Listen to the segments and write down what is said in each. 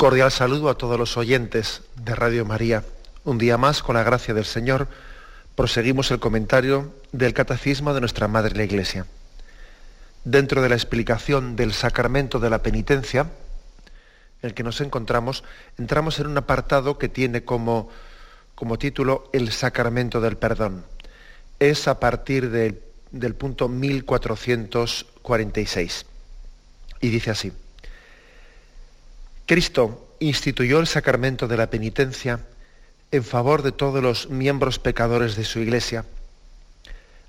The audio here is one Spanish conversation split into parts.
Cordial saludo a todos los oyentes de Radio María. Un día más, con la gracia del Señor, proseguimos el comentario del Catecismo de nuestra Madre la Iglesia. Dentro de la explicación del sacramento de la penitencia, en el que nos encontramos, entramos en un apartado que tiene como, como título el sacramento del perdón. Es a partir de, del punto 1446. Y dice así. Cristo instituyó el sacramento de la penitencia en favor de todos los miembros pecadores de su iglesia,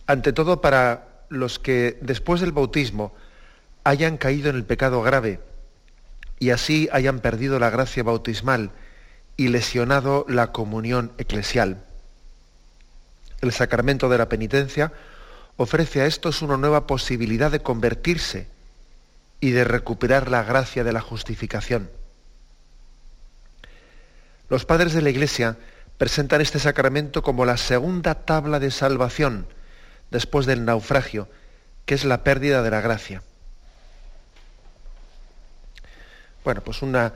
ante todo para los que después del bautismo hayan caído en el pecado grave y así hayan perdido la gracia bautismal y lesionado la comunión eclesial. El sacramento de la penitencia ofrece a estos una nueva posibilidad de convertirse y de recuperar la gracia de la justificación. Los padres de la Iglesia presentan este sacramento como la segunda tabla de salvación después del naufragio, que es la pérdida de la gracia. Bueno, pues una,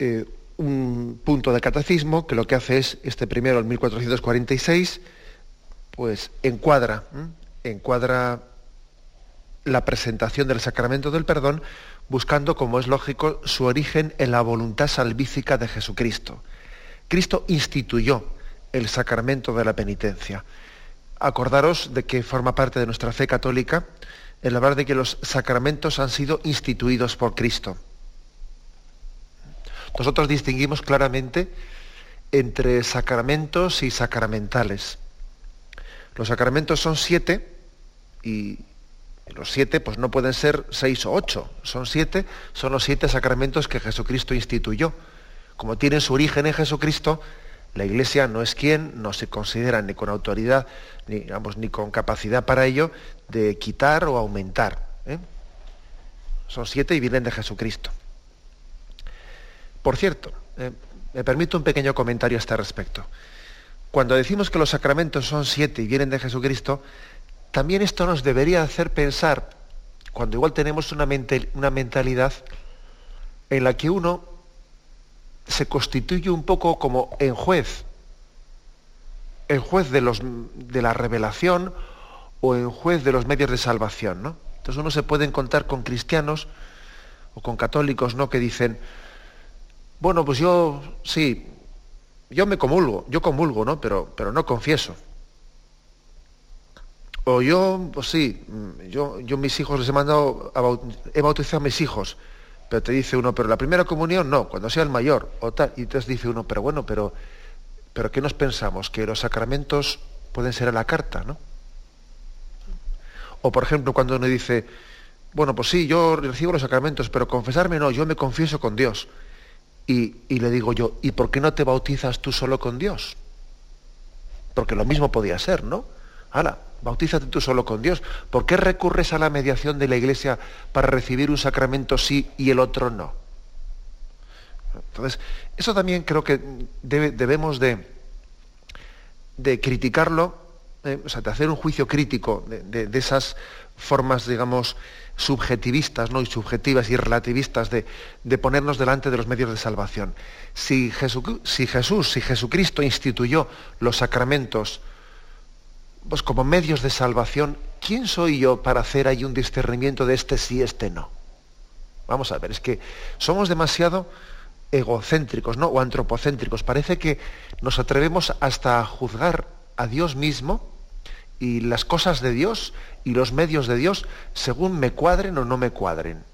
eh, un punto de catecismo que lo que hace es, este primero, el 1446, pues encuadra, encuadra la presentación del sacramento del perdón buscando, como es lógico, su origen en la voluntad salvífica de Jesucristo. Cristo instituyó el sacramento de la penitencia. Acordaros de que forma parte de nuestra fe católica el hablar de que los sacramentos han sido instituidos por Cristo. Nosotros distinguimos claramente entre sacramentos y sacramentales. Los sacramentos son siete y, los siete, pues no pueden ser seis o ocho, son siete, son los siete sacramentos que Jesucristo instituyó. Como tienen su origen en Jesucristo, la Iglesia no es quien, no se considera ni con autoridad, ni, ni con capacidad para ello, de quitar o aumentar. ¿eh? Son siete y vienen de Jesucristo. Por cierto, eh, me permito un pequeño comentario a este respecto. Cuando decimos que los sacramentos son siete y vienen de Jesucristo, también esto nos debería hacer pensar, cuando igual tenemos una, una mentalidad en la que uno se constituye un poco como en juez, en juez de, los, de la revelación o en juez de los medios de salvación. ¿no? Entonces uno se puede encontrar con cristianos o con católicos ¿no? que dicen, bueno, pues yo sí, yo me comulgo, yo comulgo, ¿no? Pero, pero no confieso. O yo, pues sí, yo, yo mis hijos les he mandado, he bautizado a mis hijos, pero te dice uno, pero la primera comunión no, cuando sea el mayor, o tal. Y entonces dice uno, pero bueno, pero, pero ¿qué nos pensamos? Que los sacramentos pueden ser a la carta, ¿no? O por ejemplo, cuando uno dice, bueno, pues sí, yo recibo los sacramentos, pero confesarme no, yo me confieso con Dios. Y, y le digo yo, ¿y por qué no te bautizas tú solo con Dios? Porque lo mismo podía ser, ¿no? Ahora, bautízate tú solo con Dios. ¿Por qué recurres a la mediación de la Iglesia para recibir un sacramento sí y el otro no? Entonces, eso también creo que debemos de, de criticarlo, eh, o sea, de hacer un juicio crítico de, esas formas, digamos, subjetivistas ¿no? y subjetivas y relativistas de, de, ponernos delante de los medios de salvación. Si, si Jesús, si Jesucristo instituyó los sacramentos pues como medios de salvación, ¿quién soy yo para hacer ahí un discernimiento de este sí, este no? Vamos a ver, es que somos demasiado egocéntricos, ¿no? O antropocéntricos. Parece que nos atrevemos hasta a juzgar a Dios mismo y las cosas de Dios y los medios de Dios según me cuadren o no me cuadren.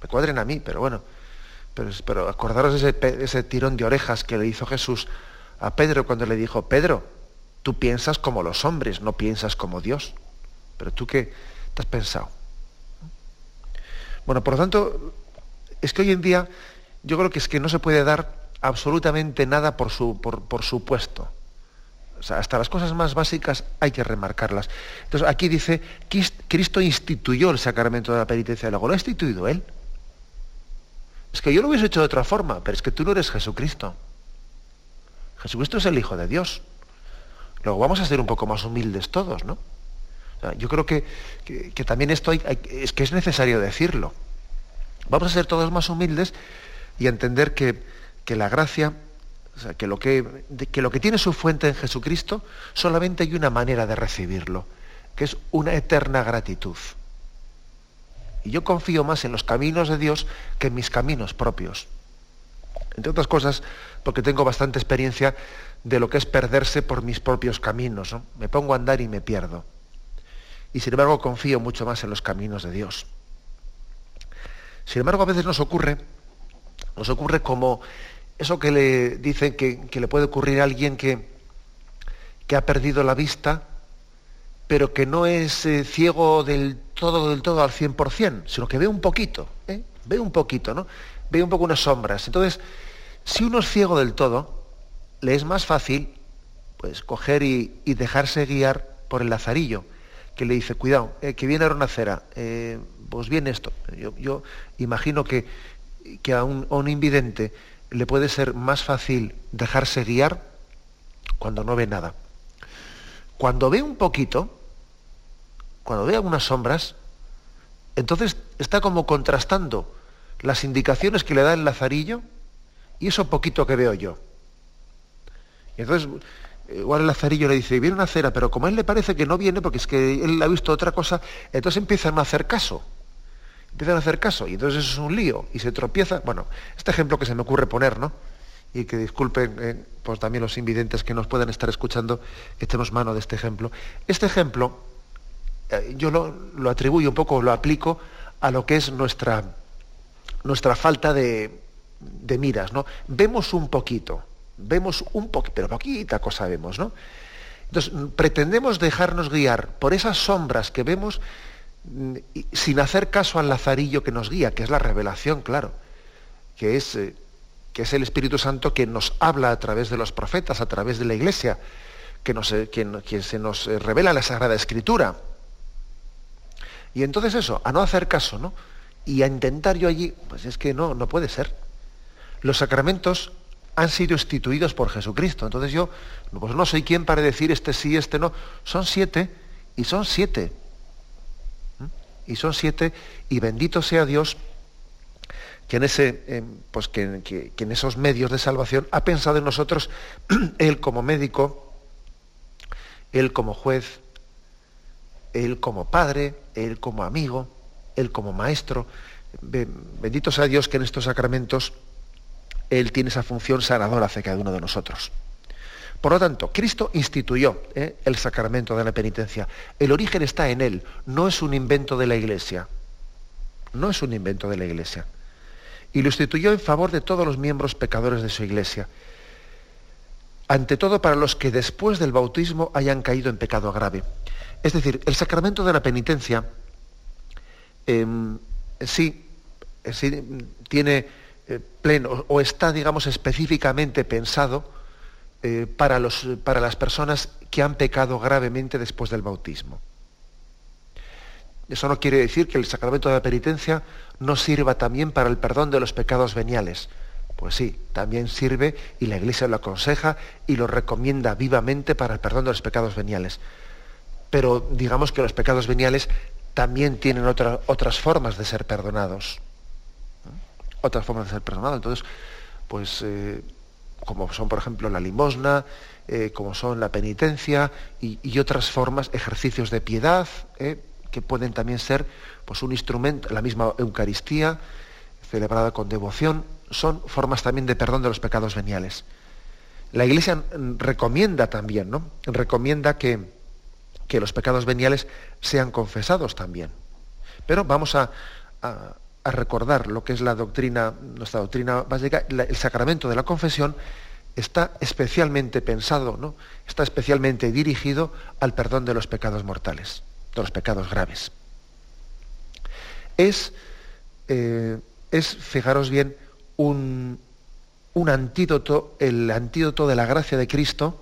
Me cuadren a mí, pero bueno, Pero, acordaros ese, ese tirón de orejas que le hizo Jesús a Pedro cuando le dijo, Pedro, tú piensas como los hombres, no piensas como Dios. Pero tú qué te has pensado. Bueno, por lo tanto, es que hoy en día yo creo que es que no se puede dar absolutamente nada por, su, por, supuesto. O sea, hasta las cosas más básicas hay que remarcarlas. Entonces, aquí dice, Cristo instituyó el sacramento de la penitencia luego ¿Lo ha instituido Él? Es que yo lo hubiese hecho de otra forma, pero es que tú no eres Jesucristo. Jesucristo es el Hijo de Dios. Luego vamos a ser un poco más humildes todos, ¿no? yo creo que, también esto es que es necesario decirlo. Vamos a ser todos más humildes y a entender que, la gracia, que, lo que, que lo que tiene su fuente en Jesucristo, solamente hay una manera de recibirlo, que es una eterna gratitud. Y yo confío más en los caminos de Dios que en mis caminos propios. Entre otras cosas, porque tengo bastante experiencia de lo que es perderse por mis propios caminos. Me pongo a andar y me pierdo. Y sin embargo confío mucho más en los caminos de Dios. Sin embargo, a veces nos ocurre, nos ocurre como eso que le dicen que, le puede ocurrir a alguien que, que ha perdido la vista pero que no es eh, ciego del todo, del todo al 100%, sino que ve un poquito, ¿eh? ve un poquito, ¿no? Ve un poco unas sombras. Entonces, si uno es ciego del todo, le es más fácil pues coger y, dejarse guiar por el lazarillo, que le dice, cuidado, eh, que viene ahora una cera, pues viene esto. Yo, imagino que, que a, un, a un invidente le puede ser más fácil dejarse guiar cuando no ve nada. Cuando ve un poquito, cuando ve algunas sombras, entonces está como contrastando las indicaciones que le da el lazarillo y eso poquito que veo yo. Entonces, igual el lazarillo le dice, viene una cera, pero como a él le parece que no viene, porque es que él ha visto otra cosa, entonces empiezan a hacer caso. Empiezan a hacer caso, y entonces eso es un lío, y se tropieza. Bueno, este ejemplo que se me ocurre poner, ¿no? Y que disculpen eh, pues también los invidentes que nos puedan estar escuchando, que echemos mano de este ejemplo. Este ejemplo eh, yo lo, atribuyo un poco, lo aplico a lo que es nuestra, nuestra falta de, miras, ¿no? Vemos un poquito, vemos un poquito, pero poquita cosa vemos, ¿no? Entonces, pretendemos dejarnos guiar por esas sombras que vemos mm, sin hacer caso al lazarillo que nos guía, que es la revelación, claro, que es, eh, que es el Espíritu Santo que nos habla a través de los profetas, a través de la Iglesia, que, nos, eh, que se nos revela la Sagrada Escritura. Y entonces eso, a no hacer caso, ¿no? Y a intentar yo allí, pues es que no, no puede ser. Los sacramentos han sido instituidos por Jesucristo. Entonces yo, pues no soy quien para decir este sí, este no. Son siete y son siete. ¿Mm? Y son siete y bendito sea Dios que en, ese, eh, pues que, que en esos medios de salvación ha pensado en nosotros, Él como médico, Él como juez, Él como padre, Él como amigo, Él como maestro. Bendito sea Dios que en estos sacramentos Él tiene esa función sanadora hacia cada uno de nosotros. Por lo tanto, Cristo instituyó ¿eh? el sacramento de la penitencia. El origen está en Él, no es un invento de la Iglesia. No es un invento de la Iglesia. Y lo instituyó en favor de todos los miembros pecadores de su Iglesia. Ante todo para los que después del bautismo hayan caído en pecado grave. Es decir, el sacramento de la penitencia em, sí, tiene eh, pleno o está, digamos, específicamente pensado eh, para, los, para las personas que han pecado gravemente después del bautismo. Eso no quiere decir que el sacramento de la penitencia no sirva también para el perdón de los pecados veniales. Pues sí, también sirve y la Iglesia lo aconseja y lo recomienda vivamente para el perdón de los pecados veniales pero digamos que los pecados veniales también tienen otras formas de ser perdonados. Otras formas de ser perdonados. Entonces, pues eh, como son, por ejemplo, la limosna, eh, como son la penitencia y, otras formas, ejercicios de piedad, eh, que pueden también ser pues, un instrumento, la misma Eucaristía, celebrada con devoción, son formas también de perdón de los pecados veniales. La Iglesia recomienda también, ¿no? Recomienda que, que los pecados veniales sean confesados también. Pero vamos a recordar lo que es la doctrina, nuestra doctrina básica, el sacramento de la confesión está especialmente pensado, ¿no? está especialmente dirigido al perdón de los pecados mortales, de los pecados graves. Es, eh, es fijaros bien, un, un antídoto, el antídoto de la gracia de Cristo,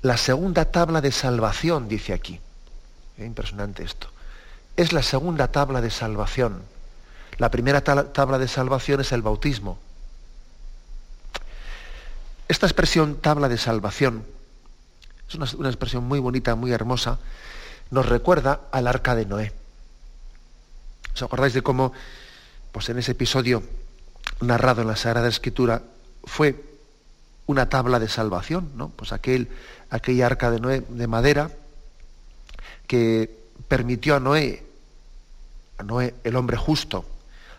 la segunda tabla de salvación, dice aquí. Es impresionante esto. Es la segunda tabla de salvación. La primera tabla de salvación es el bautismo. Esta expresión tabla de salvación es una, expresión muy bonita, muy hermosa, nos recuerda al arca de Noé. ¿Os acordáis de cómo, pues en ese episodio narrado en la Sagrada Escritura, fue una tabla de salvación, ¿no? Pues aquel, aquella arca de Noé de madera que permitió a Noé, a Noé, el hombre justo,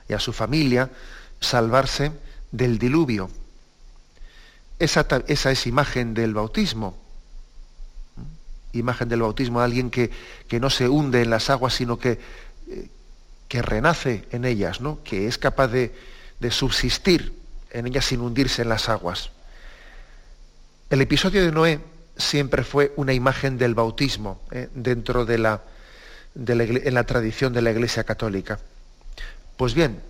y a su familia salvarse del diluvio. Esa, esa es imagen del bautismo, imagen del bautismo de alguien que, que, no se hunde en las aguas, sino que, eh, que renace en ellas, ¿no? que es capaz de, de subsistir en ellas sin hundirse en las aguas. El episodio de Noé siempre fue una imagen del bautismo ¿eh? dentro de la, en la tradición de la Iglesia Católica. Pues bien,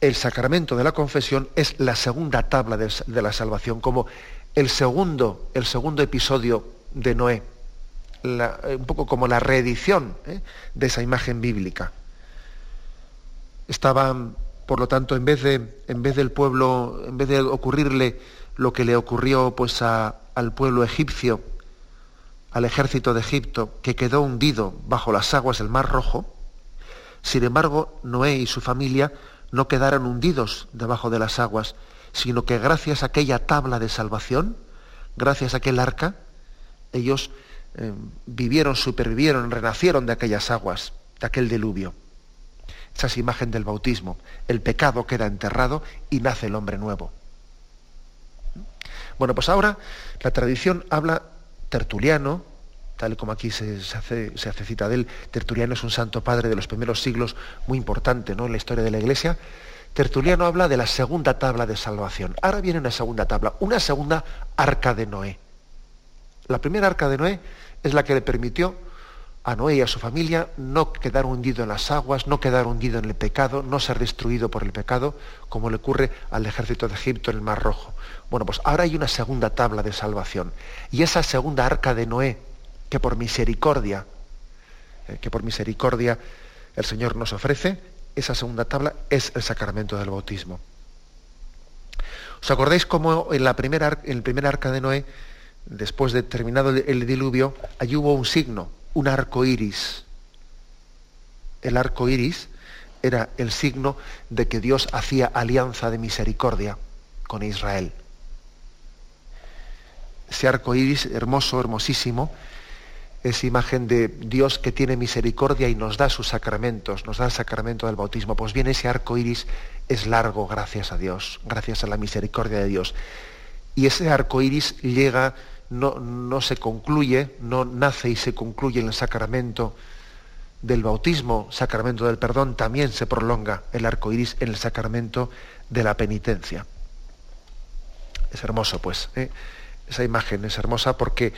el sacramento de la confesión es la segunda tabla de, la salvación, como el segundo, el segundo episodio de Noé, un poco como la reedición ¿eh? de esa imagen bíblica. Estaban, por lo tanto, en vez, de, en vez del pueblo, en vez de ocurrirle lo que le ocurrió pues, al pueblo egipcio, al ejército de Egipto, que quedó hundido bajo las aguas del Mar Rojo, sin embargo, Noé y su familia no quedaron hundidos debajo de las aguas, sino que gracias a aquella tabla de salvación, gracias a aquel arca, ellos eh, vivieron, supervivieron, renacieron de aquellas aguas, de aquel diluvio. Esa es imagen del bautismo. El pecado queda enterrado y nace el hombre nuevo. Bueno, pues ahora la tradición habla tertuliano, tal como aquí se, hace, cita de Tertuliano es un santo padre de los primeros siglos, muy importante ¿no? en la historia de la Iglesia. Tertuliano habla de la segunda tabla de salvación. Ahora viene una segunda tabla, una segunda arca de Noé. La primera arca de Noé es la que le permitió a Noé y a su familia no quedar hundido en las aguas, no quedar hundido en el pecado, no ser destruido por el pecado, como le ocurre al ejército de Egipto en el Mar Rojo. Bueno, pues ahora hay una segunda tabla de salvación. Y esa segunda arca de Noé, que por misericordia, eh, que por misericordia el Señor nos ofrece, esa segunda tabla es el sacramento del bautismo. ¿Os acordáis cómo en, la primera, en el primer arca de Noé, después de terminado el diluvio, allí hubo un signo, un arco iris? El arco iris era el signo de que Dios hacía alianza de misericordia con Israel. Ese arco iris hermoso, hermosísimo, es imagen de Dios que tiene misericordia y nos da sus sacramentos, nos da el sacramento del bautismo. Pues bien, ese arco iris es largo gracias a Dios, gracias a la misericordia de Dios. Y ese arco iris llega, no, no se concluye, no nace y se concluye en el sacramento del bautismo, sacramento del perdón, también se prolonga el arco iris en el sacramento de la penitencia. Es hermoso, pues. ¿eh? Esa imagen es hermosa porque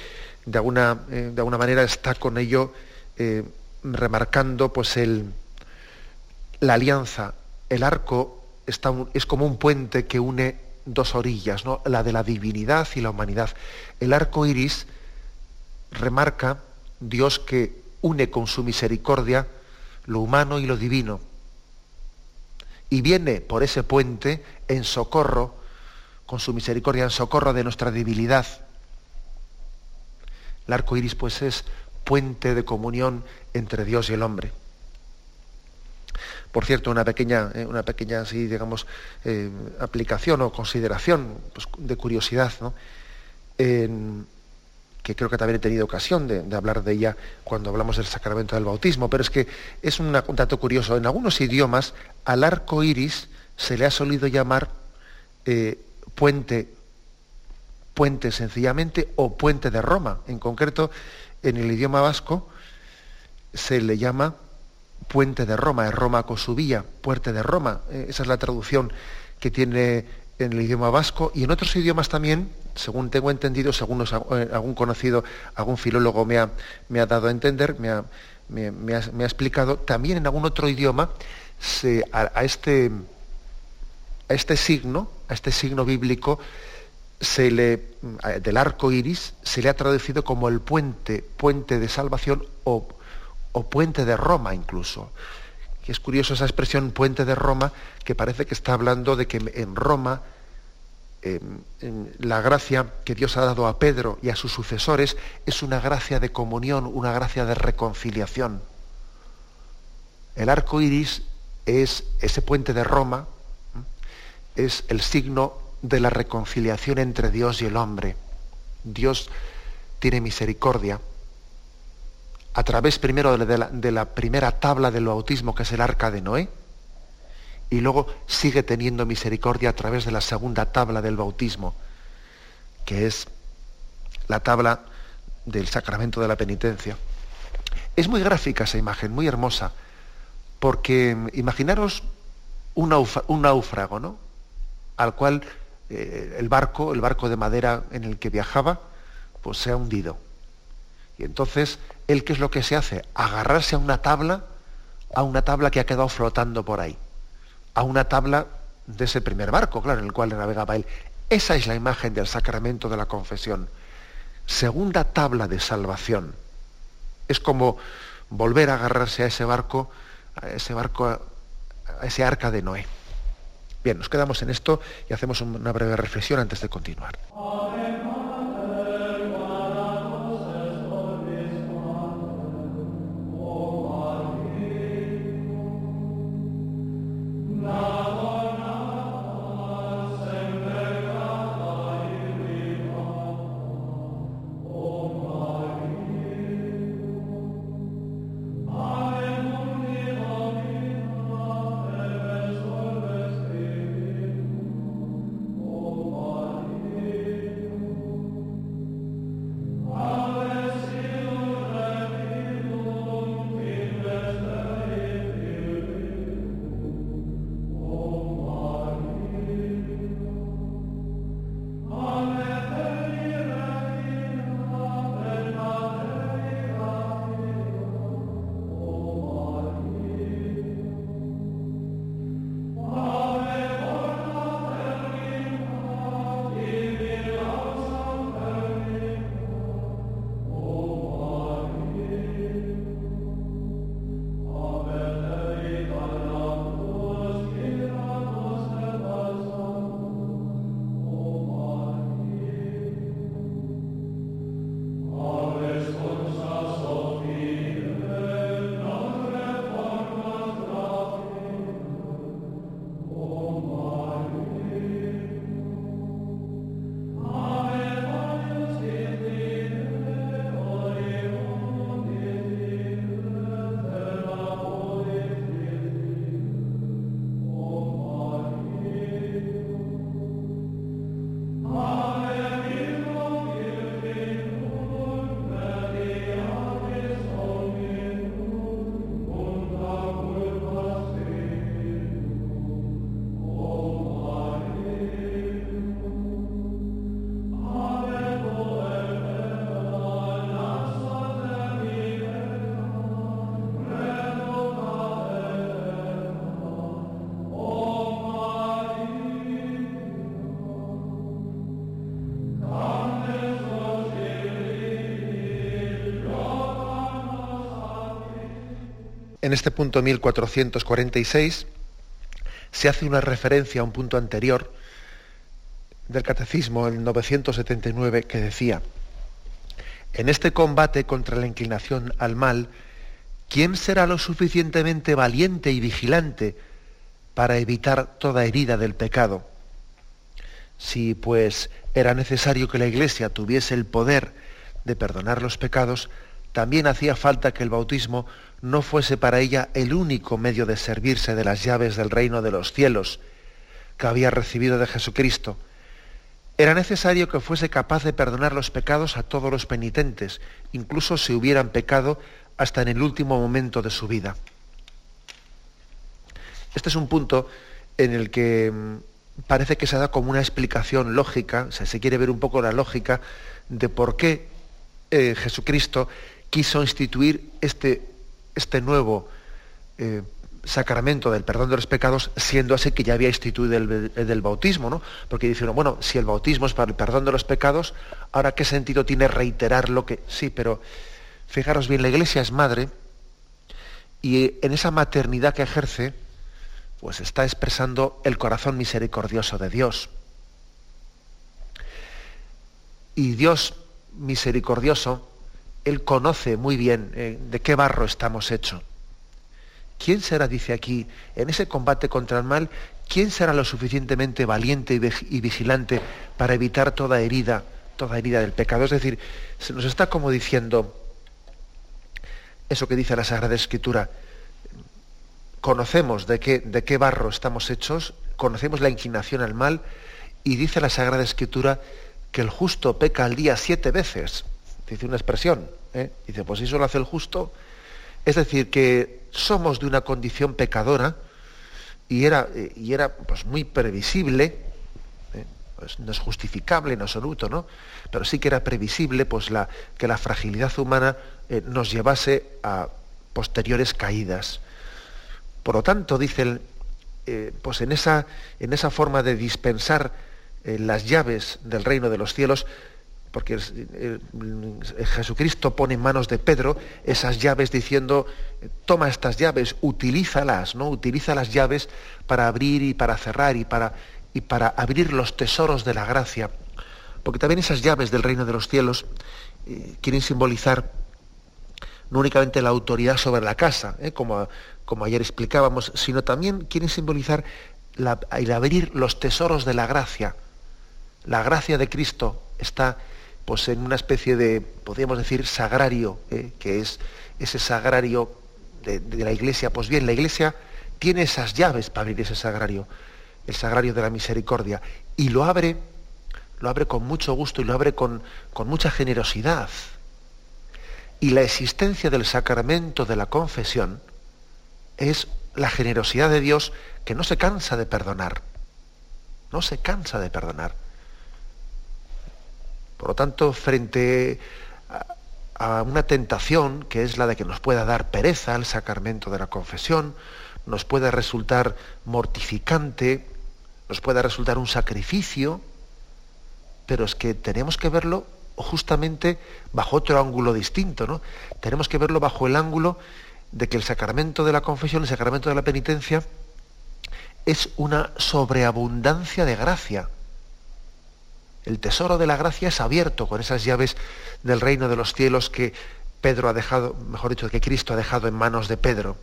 de alguna, eh, de alguna manera está con ello eh, remarcando pues el, la alianza. El arco está es como un puente que une dos orillas, ¿no? la de la divinidad y la humanidad. El arco iris remarca Dios que une con su misericordia lo humano y lo divino. Y viene por ese puente en socorro, con su misericordia en socorro de nuestra debilidad, el arco iris, pues, es puente de comunión entre Dios y el hombre. Por cierto, una pequeña, eh, una pequeña así, digamos, eh, aplicación o consideración pues, de curiosidad, ¿no? que creo que también he tenido ocasión de, hablar de ella cuando hablamos del sacramento del bautismo, pero es que es un dato curioso. En algunos idiomas al arco iris se le ha solido llamar eh, puente puente sencillamente o puente de Roma. En concreto, en el idioma vasco se le llama puente de Roma, es Roma Cosubilla, puente de Roma. Eh, esa es la traducción que tiene en el idioma vasco y en otros idiomas también, según tengo entendido, según eh, algún conocido, algún filólogo me ha, me ha dado a entender, me ha, me, ha, explicado, también en algún otro idioma a, este, a este signo, a este signo bíblico, le, del arco iris, se le ha traducido como el puente, puente de salvación o, o puente de Roma incluso. Y es curioso esa expresión puente de Roma, que parece que está hablando de que en Roma la gracia que Dios ha dado a Pedro y a sus sucesores es una gracia de comunión, una gracia de reconciliación. El arco iris es ese puente de Roma, es el signo de la reconciliación entre Dios y el hombre. Dios tiene misericordia a través primero de la, primera tabla del bautismo, que es el arca de Noé, y luego sigue teniendo misericordia a través de la segunda tabla del bautismo, que es la tabla del sacramento de la penitencia. Es muy gráfica esa imagen, muy hermosa, porque imaginaros un, náufrago, ¿no? Al cual eh, el barco, el barco de madera en el que viajaba, pues se ha hundido. Y entonces, ¿él qué es lo que se hace? Agarrarse a una tabla, a una tabla que ha quedado flotando por ahí a una tabla de ese primer barco, claro, en el cual navegaba él. Esa es la imagen del sacramento de la confesión. Segunda tabla de salvación. Es como volver a agarrarse a ese barco, a ese barco, a ese arca de Noé. Bien, nos quedamos en esto y hacemos una breve reflexión antes de continuar. En este punto 1446 se hace una referencia a un punto anterior del Catecismo, el 979, que decía, en este combate contra la inclinación al mal, ¿quién será lo suficientemente valiente y vigilante para evitar toda herida del pecado? Si pues era necesario que la Iglesia tuviese el poder de perdonar los pecados, también hacía falta que el bautismo no fuese para ella el único medio de servirse de las llaves del reino de los cielos que había recibido de Jesucristo. Era necesario que fuese capaz de perdonar los pecados a todos los penitentes, incluso si hubieran pecado hasta en el último momento de su vida. Este es un punto en el que mm, parece que se da como una explicación lógica, o sea, se quiere ver un poco la lógica de por qué eh, Jesucristo quiso instituir este, este nuevo eh, sacramento del perdón de los pecados, siendo así que ya había instituido el, del bautismo, ¿no? Porque dijeron, bueno, si el bautismo es para el perdón de los pecados, ahora qué sentido tiene reiterar lo que. Sí, pero fijaros bien, la iglesia es madre, y en esa maternidad que ejerce, pues está expresando el corazón misericordioso de Dios. Y Dios misericordioso, Él conoce muy bien eh, de qué barro estamos hechos. ¿Quién será, dice aquí, en ese combate contra el mal, quién será lo suficientemente valiente y vigilante para evitar toda herida, toda herida del pecado? Es decir, se nos está como diciendo eso que dice la Sagrada Escritura. Conocemos de qué, de qué barro estamos hechos, conocemos la inclinación al mal, y dice la Sagrada Escritura que el justo peca al día siete veces. Dice una expresión. ¿eh? Dice, pues eso lo hace el justo. Es decir, que somos de una condición pecadora y era, y era pues, muy previsible, ¿eh? pues, no es justificable en absoluto, ¿no? pero sí que era previsible pues, la, que la fragilidad humana eh, nos llevase a posteriores caídas. Por lo tanto, dice pues en esa, en esa forma de dispensar las llaves del reino de los cielos, porque Jesucristo pone en manos de Pedro esas llaves diciendo, toma estas llaves, utilízalas, ¿no? Utiliza las llaves para abrir y para cerrar y para, y para abrir los tesoros de la gracia. Porque también esas llaves del reino de los cielos eh, quieren simbolizar no únicamente la autoridad sobre la casa, ¿eh? como, como ayer explicábamos, sino también quieren simbolizar el abrir los tesoros de la gracia. La gracia de Cristo está pues en una especie de, podríamos decir, sagrario, ¿eh? que es ese sagrario de, la iglesia. Pues bien, la iglesia tiene esas llaves para abrir ese sagrario, el sagrario de la misericordia, y lo abre, lo abre con mucho gusto y lo abre con, con mucha generosidad. Y la existencia del sacramento de la confesión es la generosidad de Dios que no se cansa de perdonar. No se cansa de perdonar. Por lo tanto, frente a, una tentación que es la de que nos pueda dar pereza el sacramento de la confesión, nos pueda resultar mortificante, nos pueda resultar un sacrificio, pero es que tenemos que verlo justamente bajo otro ángulo distinto, ¿no? Tenemos que verlo bajo el ángulo de que el sacramento de la confesión, el sacramento de la penitencia, es una sobreabundancia de gracia. El tesoro de la gracia es abierto con esas llaves del reino de los cielos que Pedro ha dejado, mejor dicho, que Cristo ha dejado en manos de Pedro.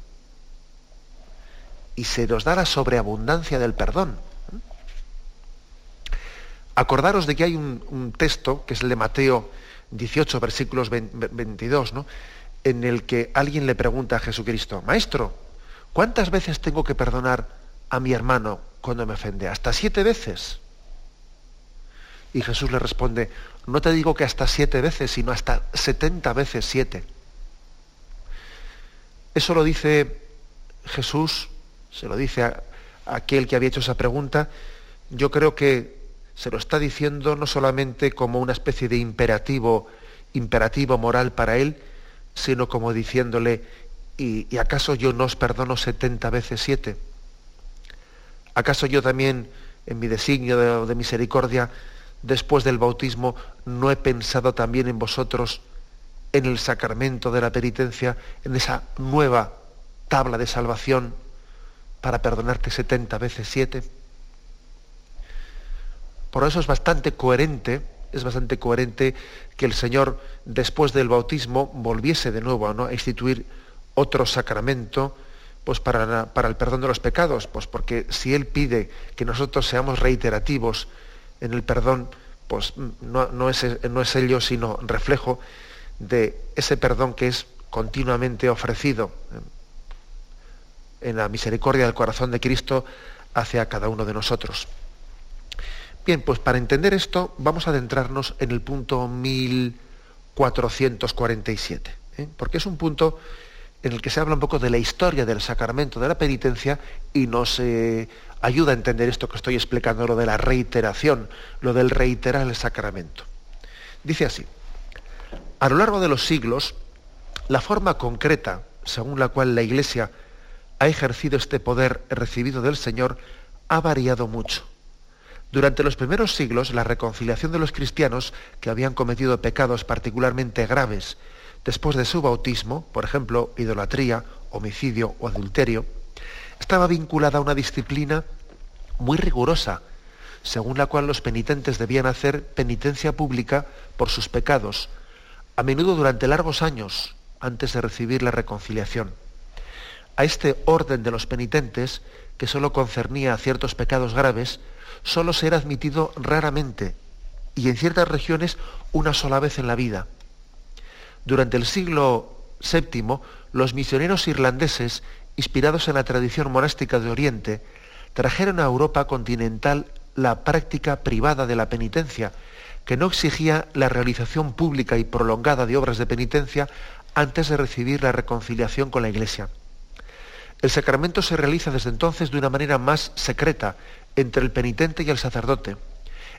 Y se nos da la sobreabundancia del perdón. Acordaros de que hay un, texto, que es el de Mateo 18, versículos 22, ¿no? en el que alguien le pregunta a Jesucristo, Maestro, ¿cuántas veces tengo que perdonar a mi hermano cuando me ofende? ¿Hasta siete veces? Y Jesús le responde, no te digo que hasta siete veces, sino hasta setenta veces siete. Eso lo dice Jesús, se lo dice a, aquel que había hecho esa pregunta. Yo creo que se lo está diciendo no solamente como una especie de imperativo, imperativo moral para él, sino como diciéndole, ¿y, acaso yo no os perdono setenta veces siete? ¿Acaso yo también, en mi designio de misericordia, después del bautismo, no he pensado también en vosotros, en el sacramento de la penitencia, en esa nueva tabla de salvación para perdonarte 70 veces 7. Por eso es bastante coherente, es bastante coherente que el Señor, después del bautismo, volviese de nuevo a instituir otro sacramento pues para, para el perdón de los pecados, pues porque si Él pide que nosotros seamos reiterativos en el perdón, pues no, es, ello sino reflejo de ese perdón que es continuamente ofrecido en la misericordia del corazón de Cristo hacia cada uno de nosotros. Bien, pues para entender esto vamos a adentrarnos en el punto 1447, ¿eh? porque es un punto en el que se habla un poco de la historia del sacramento de la penitencia y nos eh, ayuda a entender esto que estoy explicando, lo de la reiteración, lo del reiterar el sacramento. Dice así, a lo largo de los siglos, la forma concreta según la cual la Iglesia ha ejercido este poder recibido del Señor ha variado mucho. Durante los primeros siglos, la reconciliación de los cristianos que habían cometido pecados particularmente graves después de su bautismo, por ejemplo, idolatría, homicidio o adulterio, estaba vinculada a una disciplina muy rigurosa, según la cual los penitentes debían hacer penitencia pública por sus pecados, a menudo durante largos años antes de recibir la reconciliación. A este orden de los penitentes, que sólo concernía a ciertos pecados graves, sólo se era admitido raramente y en ciertas regiones una sola vez en la vida. Durante el siglo VII, los misioneros irlandeses, inspirados en la tradición monástica de Oriente, trajeron a Europa continental la práctica privada de la penitencia, que no exigía la realización pública y prolongada de obras de penitencia antes de recibir la reconciliación con la Iglesia. El sacramento se realiza desde entonces de una manera más secreta entre el penitente y el sacerdote.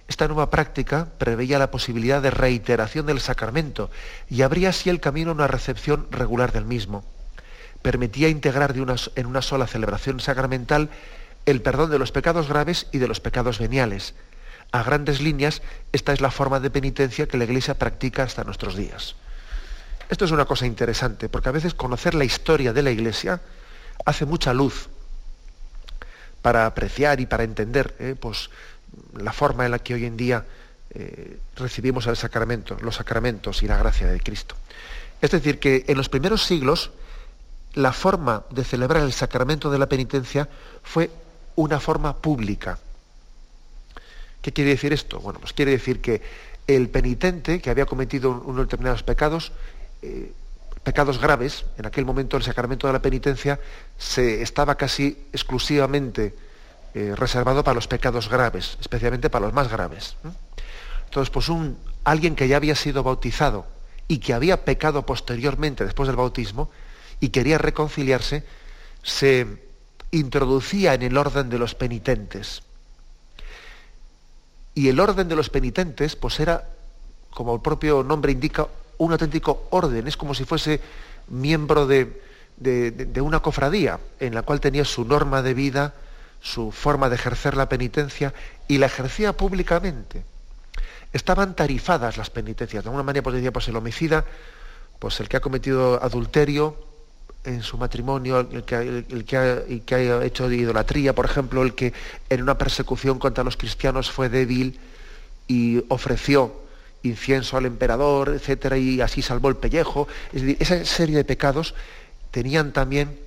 Esta nueva práctica preveía la posibilidad de reiteración del sacramento y abría así el camino a una recepción regular del mismo. Permitía integrar en una sola celebración sacramental el perdón de los pecados graves y de los pecados veniales. A grandes líneas, esta es la forma de penitencia que la Iglesia practica hasta nuestros días. Esto es una cosa interesante, porque a veces conocer la historia de la Iglesia hace mucha luz para apreciar y para entender eh, pues, la forma en la que hoy en día eh, recibimos el sacramento, los sacramentos y la gracia de Cristo. Es decir, que en los primeros siglos la forma de celebrar el sacramento de la penitencia fue una forma pública. ¿Qué quiere decir esto? Bueno, pues quiere decir que el penitente que había cometido unos determinados pecados eh, pecados graves, en aquel momento el sacramento de la penitencia se estaba casi exclusivamente eh, reservado para los pecados graves, especialmente para los más graves. Entonces, pues un, alguien que ya había sido bautizado y que había pecado posteriormente, después del bautismo, y quería reconciliarse, se introducía en el orden de los penitentes. Y el orden de los penitentes, pues era, como el propio nombre indica, un auténtico orden, es como si fuese miembro de, una cofradía en la cual tenía su norma de vida, su forma de ejercer la penitencia y la ejercía públicamente. Estaban tarifadas las penitencias. De alguna manera, pues decía, pues el homicida, pues el que ha cometido adulterio en su matrimonio, el que, ha, hecho idolatría, por ejemplo, el que en una persecución contra los cristianos fue débil y ofreció incienso al emperador, etcétera, y así salvó el pellejo. Es decir, esa serie de pecados tenían también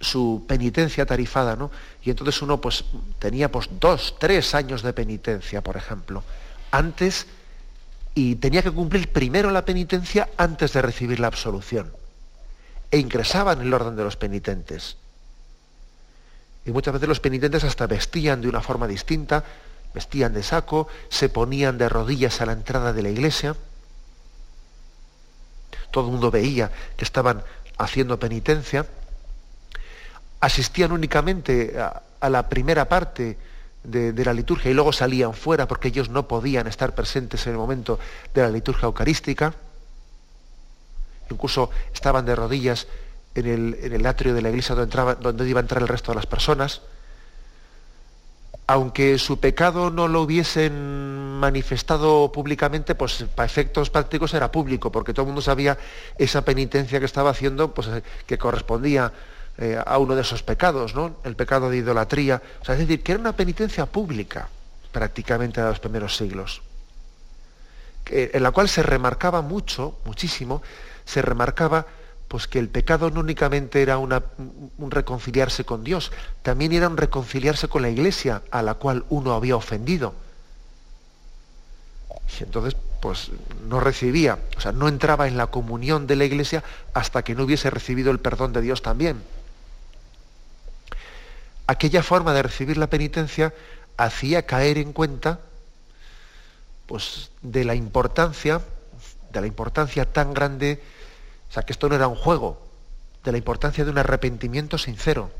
su penitencia tarifada, ¿no? Y entonces uno pues tenía pues dos, tres años de penitencia, por ejemplo, antes y tenía que cumplir primero la penitencia antes de recibir la absolución. E ingresaba en el orden de los penitentes. Y muchas veces los penitentes hasta vestían de una forma distinta, vestían de saco, se ponían de rodillas a la entrada de la iglesia. Todo el mundo veía que estaban haciendo penitencia. Asistían únicamente a, la primera parte de, la liturgia y luego salían fuera porque ellos no podían estar presentes en el momento de la liturgia eucarística. Incluso estaban de rodillas en el, en el atrio de la iglesia donde, entraba, iba a entrar el resto de las personas aunque su pecado no lo hubiesen manifestado públicamente, pues para efectos prácticos era público, porque todo el mundo sabía esa penitencia que estaba haciendo, pues eh, que correspondía eh, a uno de esos pecados, ¿no? El pecado de idolatría. Es decir, que era una penitencia pública, prácticamente en los primeros siglos, en la cual se remarcaba mucho, muchísimo, se remarcaba pues que el pecado no únicamente era un reconciliarse con Dios, también era un reconciliarse con la iglesia a la cual uno había ofendido. Y entonces, pues no recibía, o sea, no entraba en la comunión de la iglesia hasta que no hubiese recibido el perdón de Dios también. Aquella forma de recibir la penitencia hacía caer en cuenta pues, de la importancia, de la importancia tan grande o sea, que esto no era un juego, de la importancia de un arrepentimiento sincero,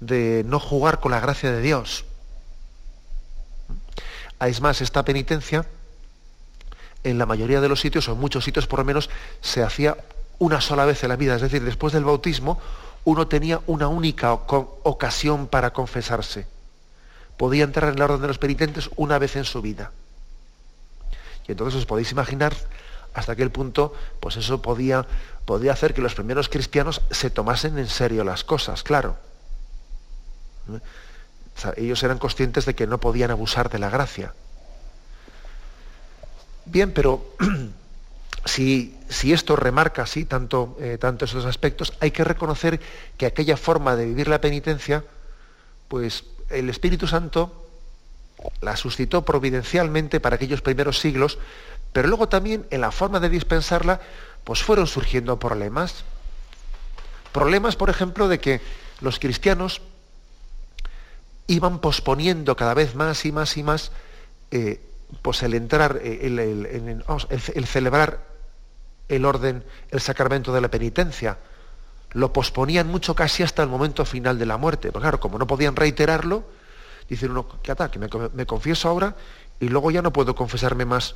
de no jugar con la gracia de Dios. Es más, esta penitencia, en la mayoría de los sitios, o en muchos sitios por lo menos, se hacía una sola vez en la vida. Es decir, después del bautismo, uno tenía una única ocasión para confesarse. Podía entrar en la orden de los penitentes una vez en su vida. Y entonces os podéis imaginar hasta aquel punto, pues eso podía, podía hacer que los primeros cristianos se tomasen en serio las cosas, claro. ellos eran conscientes de que no podían abusar de la gracia. Bien, pero si, si, esto remarca así tanto, eh, tanto esos aspectos, hay que reconocer que aquella forma de vivir la penitencia, pues el Espíritu Santo la suscitó providencialmente para aquellos primeros siglos, pero luego también en la forma de dispensarla, pues fueron surgiendo problemas. Problemas, por ejemplo, de que los cristianos iban posponiendo cada vez más y más y más eh, pues el entrar, eh, el, celebrar el orden, el sacramento de la penitencia. Lo posponían mucho casi hasta el momento final de la muerte. Pues claro, como no podían reiterarlo, dicen uno, ¿qué ata? Que me, confieso ahora y luego ya no puedo confesarme más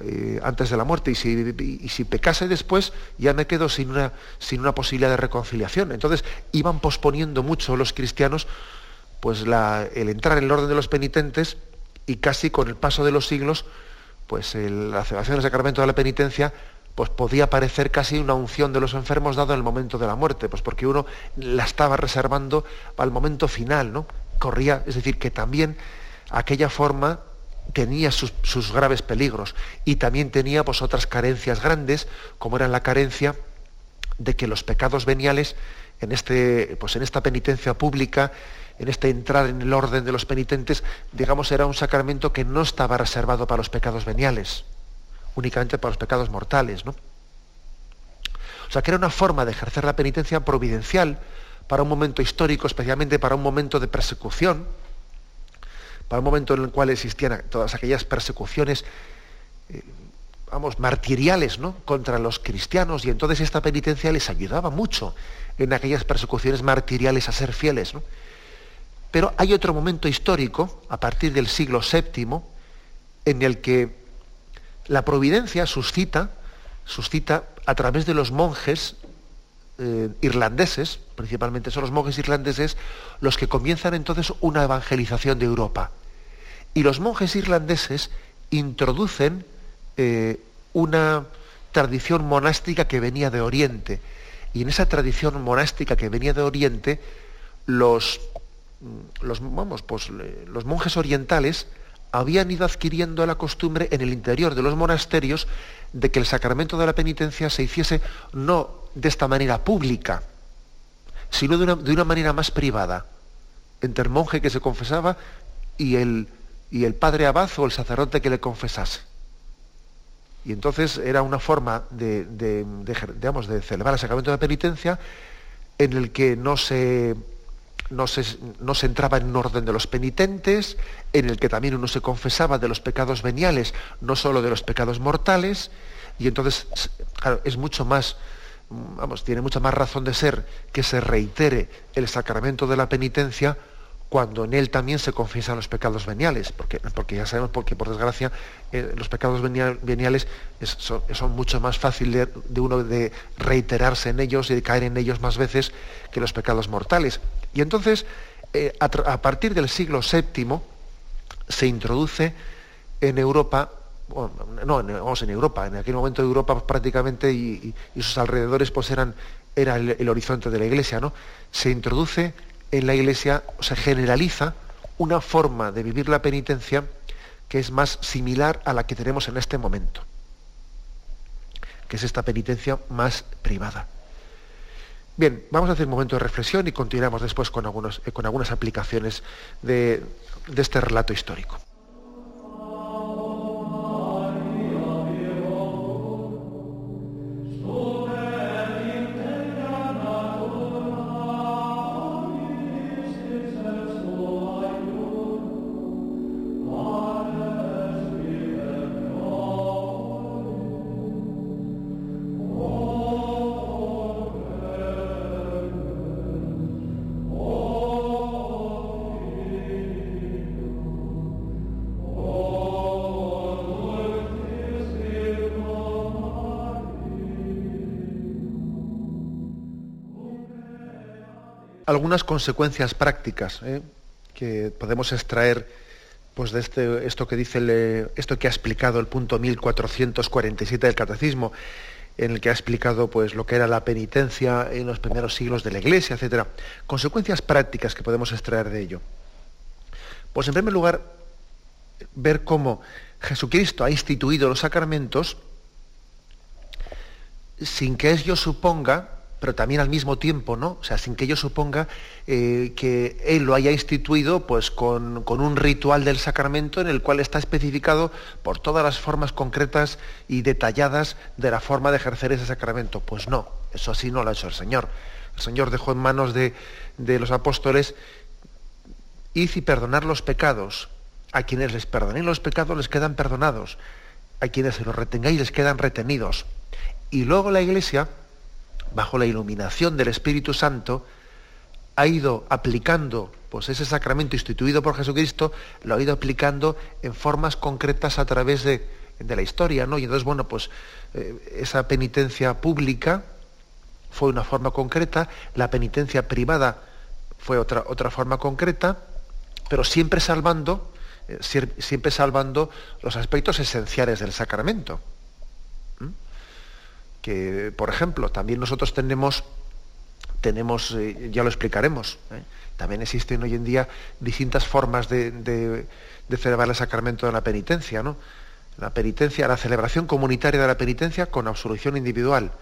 eh, antes de la muerte. Y si, y si, pecase después, ya me quedo sin una, sin una posibilidad de reconciliación. Entonces iban posponiendo mucho los cristianos pues el entrar en el orden de los penitentes y casi con el paso de los siglos, pues la celebración del sacramento de la penitencia pues podía parecer casi una unción de los enfermos dado en el momento de la muerte, pues porque uno la estaba reservando el momento final, ¿no? corría, es decir, que también aquella forma tenía sus, graves peligros y también tenía pues, otras carencias grandes, como era la carencia de que los pecados veniales en, este, pues, en esta penitencia pública, en este entrar en el orden de los penitentes, digamos, era un sacramento que no estaba reservado para los pecados veniales, únicamente para los pecados mortales. ¿no? O sea, que era una forma de ejercer la penitencia providencial, para un momento histórico, especialmente para un momento de persecución, para un momento en el cual existían todas aquellas persecuciones, eh, vamos, martiriales, ¿no? contra los cristianos, y entonces esta penitencia les ayudaba mucho en aquellas persecuciones martiriales a ser fieles. Pero hay otro momento histórico, a partir del siglo VII, en el que la providencia suscita, suscita a través de los monjes eh, irlandeses, principalmente son los monjes irlandeses, los que comienzan entonces una evangelización de Europa. Y los monjes irlandeses introducen eh, una tradición monástica que venía de Oriente. Y en esa tradición monástica que venía de Oriente, los, mm, los, vamos, pues, los monjes orientales habían ido adquiriendo la costumbre en el interior de los monasterios de que el sacramento de la penitencia se hiciese no de esta manera pública, sino de una, manera más privada, entre el monje que se confesaba y el, y el padre abad o el sacerdote que le confesase. Y entonces era una forma de, digamos, de celebrar el sacramento de la penitencia en el que no se, no se, no se, entraba en orden de los penitentes, en el que también uno se confesaba de los pecados veniales, no solo de los pecados mortales, y entonces es mucho más vamos, tiene mucha más razón de ser que se reitere el sacramento de la penitencia cuando en él también se confiesan los pecados veniales, porque, porque ya sabemos porque por desgracia eh, los pecados veniales son, mucho más fáciles de, uno de reiterarse en ellos y de caer en ellos más veces que los pecados mortales. Y entonces, eh, a, partir del siglo VII, se introduce en Europa no, vamos en Europa, en aquel momento Europa prácticamente y, sus alrededores pues eran, era el, horizonte de la iglesia, ¿no? Se introduce en la iglesia, se generaliza una forma de vivir la penitencia que es más similar a la que tenemos en este momento, que es esta penitencia más privada. Bien, vamos a hacer un momento de reflexión y continuamos después con, algunos, con algunas aplicaciones de este relato histórico. Algunas consecuencias prácticas ¿eh? que podemos extraer pues, de este, esto que dice esto que ha explicado el punto 1447 del catecismo en el que ha explicado pues lo que era la penitencia en los primeros siglos de la Iglesia, etcétera. Consecuencias prácticas que podemos extraer de ello. Pues en primer lugar, ver cómo Jesucristo ha instituido los sacramentos sin que ello suponga, pero también al mismo tiempo, ¿no? O sea, sin que ello suponga eh, que Él lo haya instituido pues, con, un ritual del sacramento en el cual está especificado por todas las formas concretas y detalladas de la forma de ejercer ese sacramento. Pues no, eso así no lo ha hecho el Señor. El Señor dejó en manos de, de los apóstoles id y perdonar los pecados. A quienes les perdonéis los pecados les quedan perdonados. A quienes se los retengáis les quedan retenidos. Y luego la Iglesia, bajo la iluminación del Espíritu Santo, ha ido aplicando pues, ese sacramento instituido por Jesucristo, lo ha ido aplicando en formas concretas a través de, la historia. ¿no? Y entonces, bueno, pues eh, esa penitencia pública fue una forma concreta, la penitencia privada fue otra, otra forma concreta, pero siempre salvando, eh, siempre salvando los aspectos esenciales del sacramento que, por ejemplo, también nosotros tenemos, tenemos eh, ya lo explicaremos, ¿eh? también existen hoy en día distintas formas de, celebrar el sacramento de la penitencia, ¿no? La penitencia, la celebración comunitaria de la penitencia con absolución individual,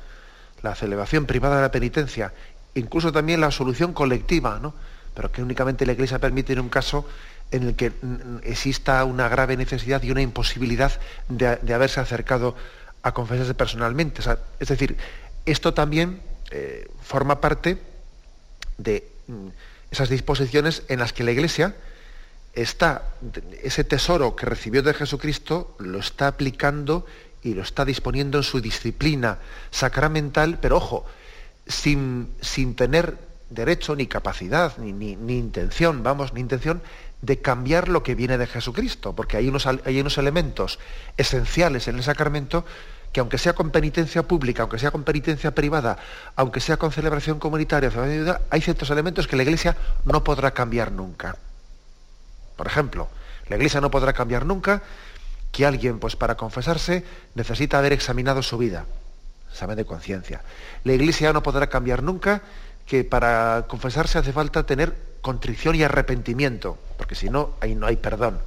la celebración privada de la penitencia, incluso también la absolución colectiva, ¿no? Pero que únicamente la Iglesia permite en un caso en el que mm, exista una grave necesidad y una imposibilidad de, de haberse acercado a confesarse personalmente. es decir, esto también eh, forma parte de mm, esas disposiciones en las que la Iglesia está, ese tesoro que recibió de Jesucristo, lo está aplicando y lo está disponiendo en su disciplina sacramental, pero ojo, sin, sin tener derecho ni capacidad, ni, ni, intención, vamos, ni intención de cambiar lo que viene de Jesucristo, porque hay unos, hay unos elementos esenciales en el sacramento que aunque sea con penitencia pública, aunque sea con penitencia privada, aunque sea con celebración comunitaria, hay ciertos elementos que la Iglesia no podrá cambiar nunca. Por ejemplo, la Iglesia no podrá cambiar nunca que alguien, pues para confesarse, necesita haber examinado su vida, examen de conciencia. La Iglesia no podrá cambiar nunca que para confesarse hace falta tener contrición y arrepentimiento, porque si no, ahí no hay perdón.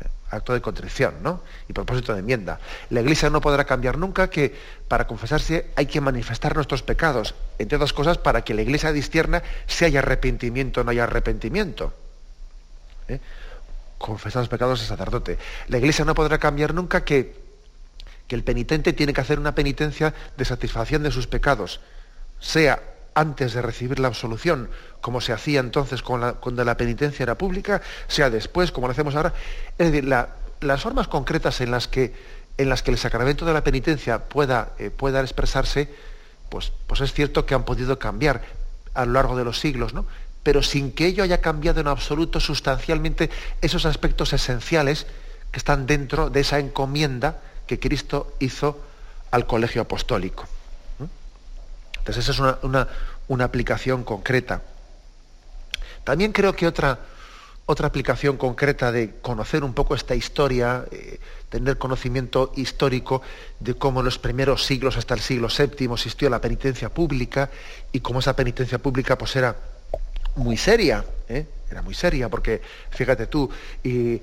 Eh, acto de contrición, ¿no? Y propósito de enmienda. La Iglesia no podrá cambiar nunca que para confesarse hay que manifestar nuestros pecados, entre otras cosas para que la Iglesia distierna si hay arrepentimiento o no hay arrepentimiento. ¿Eh? Confesar los pecados del sacerdote. La Iglesia no podrá cambiar nunca que, que el penitente tiene que hacer una penitencia de satisfacción de sus pecados, sea antes de recibir la absolución, como se hacía entonces cuando la penitencia era pública, sea después, como lo hacemos ahora. Es decir, las formas concretas en las, que, en las que el sacramento de la penitencia pueda, eh, pueda expresarse, pues, pues es cierto que han podido cambiar a lo largo de los siglos, ¿no? pero sin que ello haya cambiado en absoluto sustancialmente esos aspectos esenciales que están dentro de esa encomienda que Cristo hizo al colegio apostólico. Entonces esa es una, aplicación concreta. También creo que otra, otra aplicación concreta de conocer un poco esta historia, eh, tener conocimiento histórico de cómo en los primeros siglos hasta el siglo VII existió la penitencia pública y cómo esa penitencia pública pues era muy seria, ¿eh? era muy seria, porque fíjate tú, y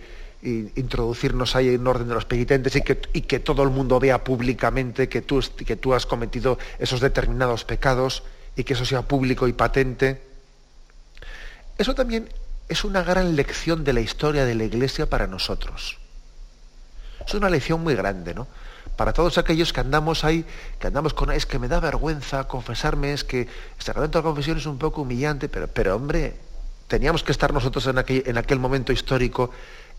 introducirnos ahí en orden de los penitentes y que, y que todo el mundo vea públicamente que tú, que tú has cometido esos determinados pecados y que eso sea público y patente. Eso también es una gran lección de la historia de la Iglesia para nosotros. Es una lección muy grande, ¿no? Para todos aquellos que andamos ahí, que andamos con, es que me da vergüenza confesarme, es que el sacramento de la confesión es un poco humillante, pero, pero hombre, teníamos que estar nosotros en aquel, en aquel momento histórico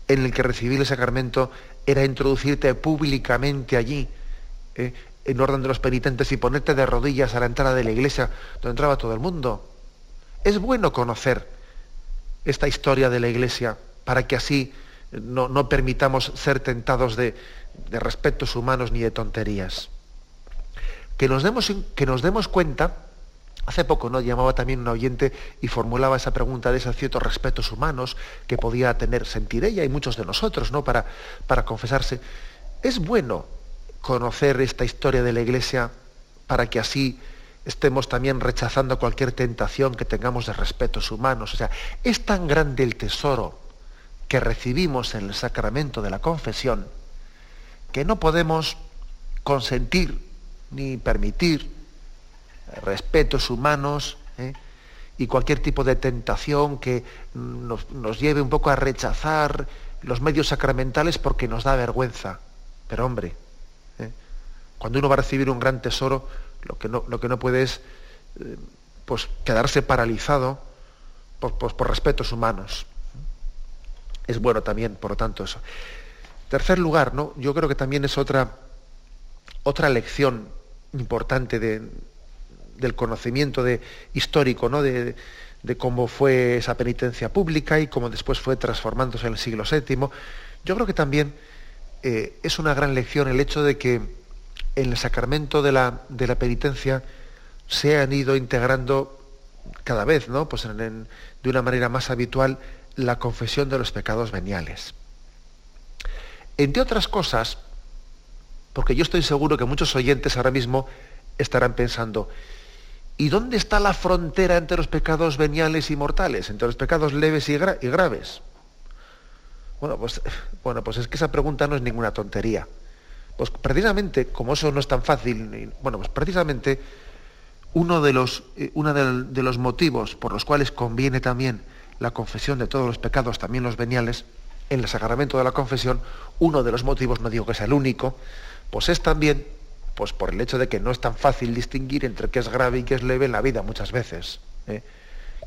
en el que recibir el sacramento era introducirte públicamente allí, eh, en orden de los penitentes, y ponerte de rodillas a la entrada de la iglesia donde entraba todo el mundo. Es bueno conocer esta historia de la iglesia para que así no, permitamos ser tentados de, de, respetos humanos ni de tonterías. Que nos, demos, que nos demos cuenta Hace poco no llamaba también un oyente y formulaba esa pregunta de esos ciertos respetos humanos que podía tener sentir ella y muchos de nosotros, ¿no? Para, para confesarse. Es bueno conocer esta historia de la Iglesia para que así estemos también rechazando cualquier tentación que tengamos de respetos humanos. O sea, es tan grande el tesoro que recibimos en el sacramento de la confesión que no podemos consentir ni permitir respetos humanos ¿eh? y cualquier tipo de tentación que nos, lleve un poco a rechazar los medios sacramentales porque nos da vergüenza. Pero hombre, ¿eh? cuando uno va a recibir un gran tesoro, lo que no, lo que no puede es eh, pues, quedarse paralizado por, por respetos humanos. Es bueno también, por lo tanto, eso. Tercer lugar, ¿no? Yo creo que también es otra, otra lección importante de, del conocimiento de, histórico ¿no? de, cómo fue esa penitencia pública y cómo después fue transformándose en el siglo VII. Yo creo que también eh, es una gran lección el hecho de que en el sacramento de la, de la penitencia se han ido integrando cada vez, ¿no? Pues de una manera más habitual, la confesión de los pecados veniales. Entre otras cosas, porque yo estoy seguro que muchos oyentes ahora mismo estarán pensando, ¿Y dónde está la frontera entre los pecados veniales y mortales, entre los pecados leves y, graves? Bueno pues, bueno, pues es que esa pregunta no es ninguna tontería. Pues precisamente, como eso no es tan fácil, bueno, pues precisamente uno de los, eh, uno de los motivos por los cuales conviene también la confesión de todos los pecados, también los veniales, en el sacramento de la confesión, uno de los motivos, no digo que sea el único, pues es también pues por el hecho de que no es tan fácil distinguir entre qué es grave y qué es leve en la vida muchas veces. ¿eh?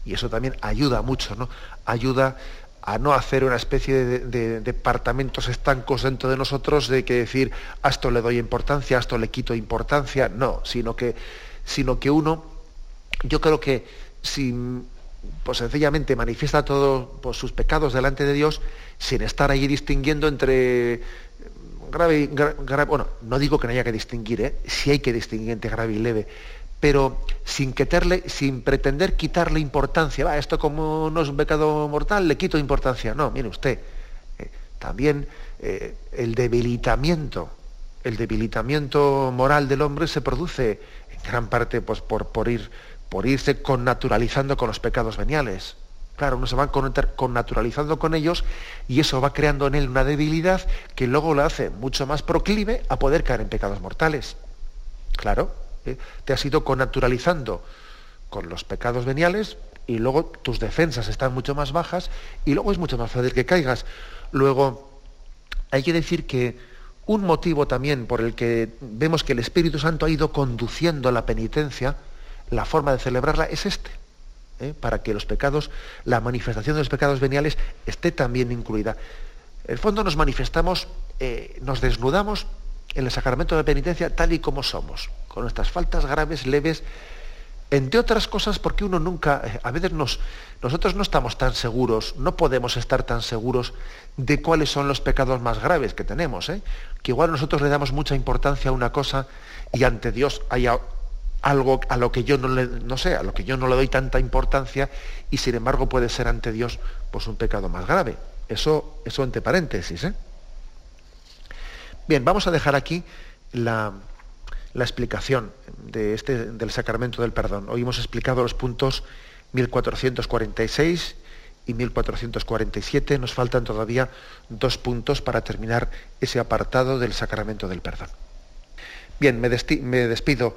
Y eso también ayuda mucho, ¿no? Ayuda a no hacer una especie de, departamentos estancos dentro de nosotros de que decir, a esto le doy importancia, a esto le quito importancia, no, sino que, sino que uno, yo creo que si pues sencillamente manifiesta todos pues, sus pecados delante de Dios sin estar ahí distinguiendo entre grave, grave, bueno, no digo que no haya que distinguir, ¿eh? si hay que distinguir entre grave y leve, pero sin, quitarle, sin pretender quitarle importancia. Va, esto como no es un pecado mortal, le quito importancia. No, mire usted, eh, también eh, el debilitamiento, el debilitamiento moral del hombre se produce en gran parte pues, por, por, ir, por irse connaturalizando con los pecados veniales. Claro, uno se va connaturalizando con ellos y eso va creando en él una debilidad que luego lo hace mucho más proclive a poder caer en pecados mortales. Claro, ¿eh? te has ido connaturalizando con los pecados veniales y luego tus defensas están mucho más bajas y luego es mucho más fácil que caigas. Luego, hay que decir que un motivo también por el que vemos que el Espíritu Santo ha ido conduciendo la penitencia, la forma de celebrarla, es este ¿eh? para que los pecados, la manifestación de los pecados veniales esté también incluida. En el fondo nos manifestamos, eh, nos desnudamos en el sacramento de penitencia tal y como somos, con nuestras faltas graves, leves, entre otras cosas porque uno nunca, eh, a veces nos, nosotros no estamos tan seguros, no podemos estar tan seguros de cuáles son los pecados más graves que tenemos, que igual nosotros le damos mucha importancia a una cosa y ante Dios hay algo a lo que yo no le, no sé, a lo que yo no le doy tanta importancia y sin embargo puede ser ante Dios pues un pecado más grave. Eso, eso entre paréntesis. ¿eh? Bien, vamos a dejar aquí la, la explicación de este, del sacramento del perdón. Hoy hemos explicado los puntos 1446 y 1447. Nos faltan todavía dos puntos para terminar ese apartado del sacramento del perdón. Bien, me, me despido